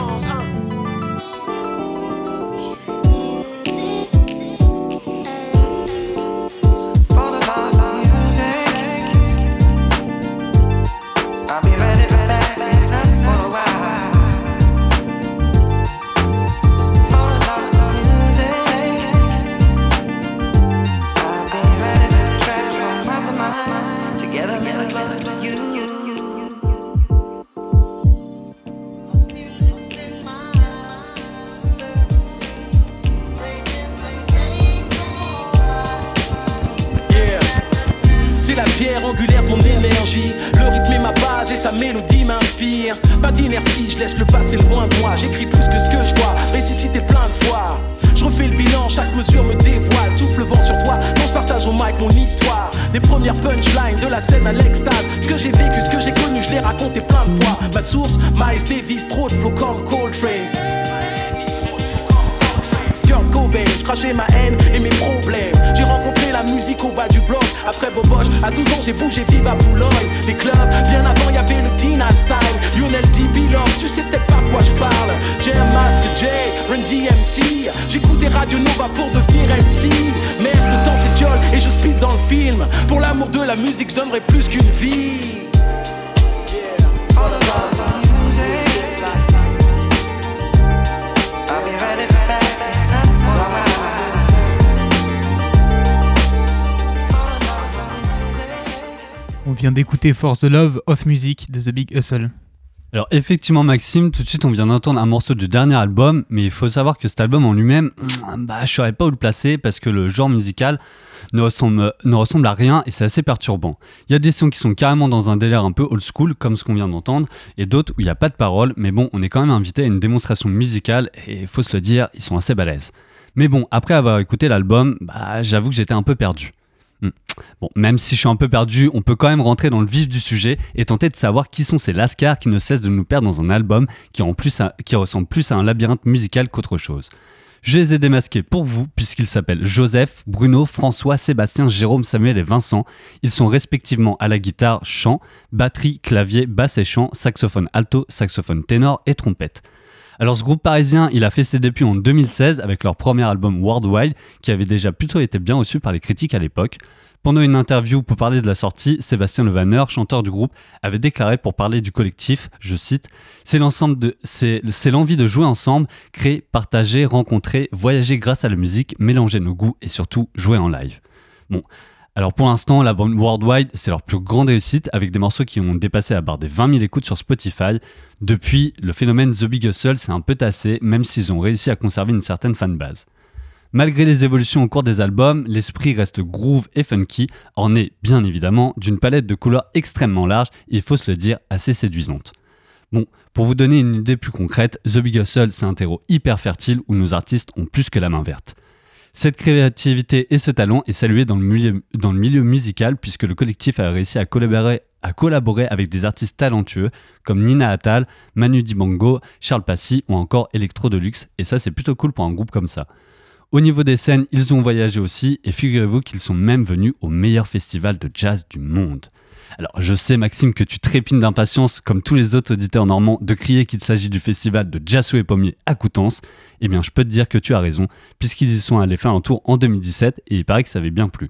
Run DMC. J'écoutais Radio Nova pour devenir MC. Merde, le temps s'étiole et je speed dans le film. Pour l'amour de la musique, je donnerais plus qu'une vie. On vient d'écouter For the Love of Music de The Big Hustle. Alors effectivement Maxime, tout de suite on vient d'entendre un morceau du dernier album, mais il faut savoir que cet album en lui-même, bah je saurais pas où le placer parce que le genre musical ne ressemble, ne ressemble à rien et c'est assez perturbant. Il y a des sons qui sont carrément dans un délire un peu old school comme ce qu'on vient d'entendre et d'autres où il n'y a pas de paroles, mais bon on est quand même invité à une démonstration musicale et faut se le dire, ils sont assez balèzes. Mais bon, après avoir écouté l'album, bah j'avoue que j'étais un peu perdu. Bon, même si je suis un peu perdu, on peut quand même rentrer dans le vif du sujet et tenter de savoir qui sont ces lascars qui ne cessent de nous perdre dans un album qui, en plus qui ressemble plus à un labyrinthe musical qu'autre chose. Je les ai démasqués pour vous puisqu'ils s'appellent Joseph, Bruno, François, Sébastien, Jérôme, Samuel et Vincent. Ils sont respectivement à la guitare, chant, batterie, clavier, basse et chant, saxophone alto, saxophone ténor et trompette. Alors ce groupe parisien, il a fait ses débuts en 2016 avec leur premier album Worldwide, qui avait déjà plutôt été bien reçu par les critiques à l'époque. Pendant une interview pour parler de la sortie, Sébastien Levaneur, chanteur du groupe, avait déclaré pour parler du collectif, je cite, c'est l'envie de jouer ensemble, créer, partager, rencontrer, voyager grâce à la musique, mélanger nos goûts et surtout jouer en live. Bon. Alors pour l'instant, l'album Worldwide, c'est leur plus grande réussite avec des morceaux qui ont dépassé la barre des 20 000 écoutes sur Spotify. Depuis, le phénomène The Big Hustle s'est un peu tassé, même s'ils ont réussi à conserver une certaine fanbase. Malgré les évolutions au cours des albums, l'esprit reste groove et funky, orné bien évidemment d'une palette de couleurs extrêmement large et il faut se le dire assez séduisante. Bon, pour vous donner une idée plus concrète, The Big Hustle c'est un terreau hyper fertile où nos artistes ont plus que la main verte. Cette créativité et ce talent est salué dans le milieu, musical puisque le collectif a réussi à collaborer, à collaborer avec des artistes talentueux comme Nina Attal, Manu Dibango, Charles Passy ou encore Electro Deluxe et ça c'est plutôt cool pour un groupe comme ça. Au niveau des scènes, ils ont voyagé aussi et figurez-vous qu'ils sont même venus au meilleur festival de jazz du monde. Alors je sais Maxime que tu trépines d'impatience comme tous les autres auditeurs normands de crier qu'il s'agit du festival de Jassou et Pommier à Coutances. Eh bien je peux te dire que tu as raison puisqu'ils y sont allés faire un tour en 2017 et il paraît que ça avait bien plu.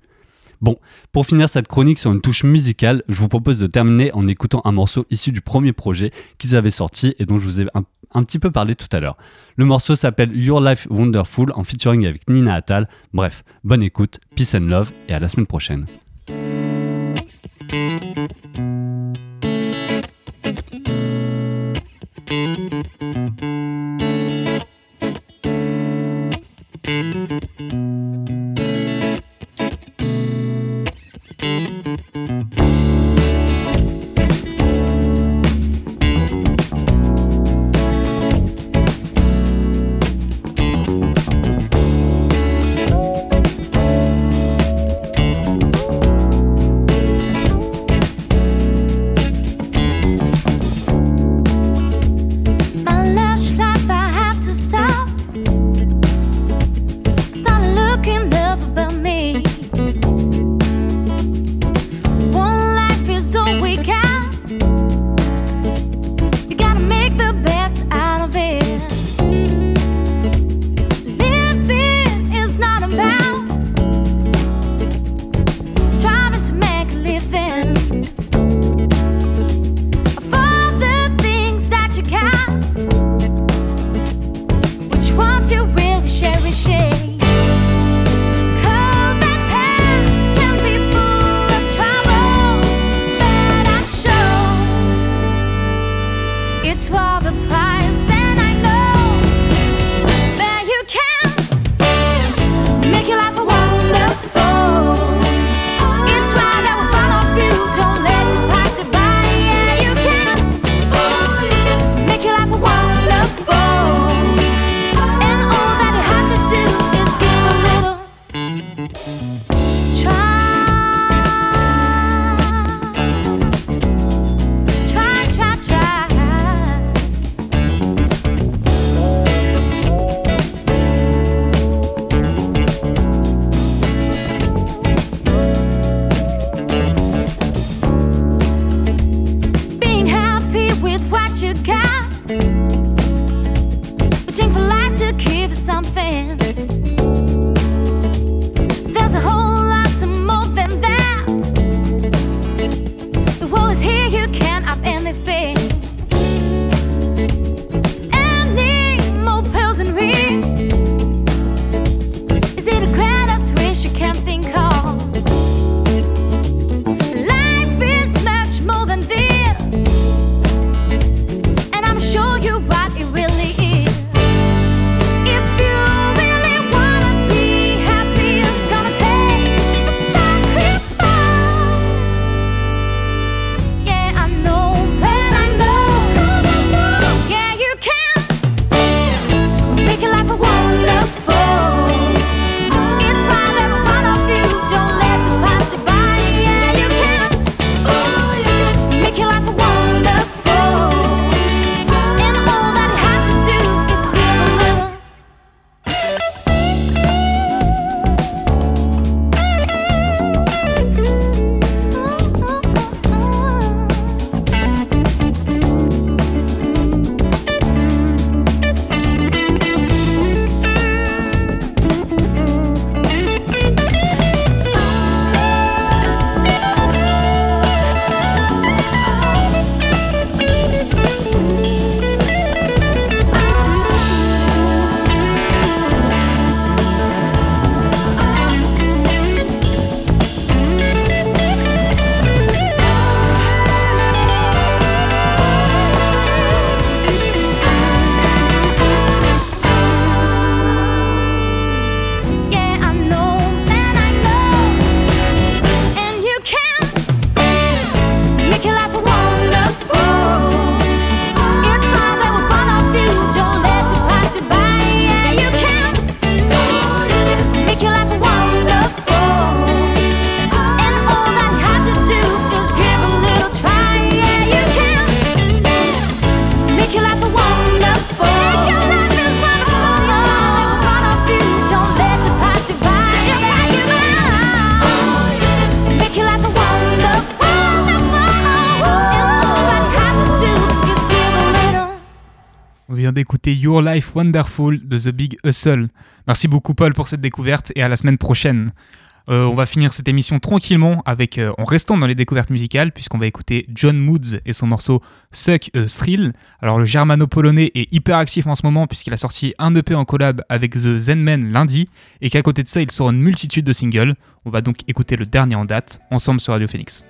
Bon, pour finir cette chronique sur une touche musicale, je vous propose de terminer en écoutant un morceau issu du premier projet qu'ils avaient sorti et dont je vous ai un, un petit peu parlé tout à l'heure. Le morceau s'appelle Your Life Wonderful en featuring avec Nina Attal. Bref, bonne écoute, peace and love et à la semaine prochaine. D'écouter Your Life Wonderful de The Big Hustle. Merci beaucoup Paul pour cette découverte et à la semaine prochaine. Euh, on va finir cette émission tranquillement avec, euh, en restant dans les découvertes musicales, puisqu'on va écouter John Moods et son morceau Suck a Thrill. Alors le germano-polonais est hyper actif en ce moment puisqu'il a sorti un EP en collab avec The Zen Men lundi, et qu'à côté de ça il sort une multitude de singles. On va donc écouter le dernier en date, ensemble sur Radio Phoenix.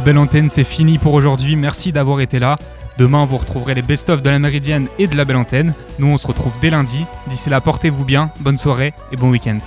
La belle antenne, c'est fini pour aujourd'hui. Merci d'avoir été là. Demain, vous retrouverez les best-of de la Méridienne et de la belle antenne. Nous, on se retrouve dès lundi. D'ici là, portez-vous bien, bonne soirée et bon week-end.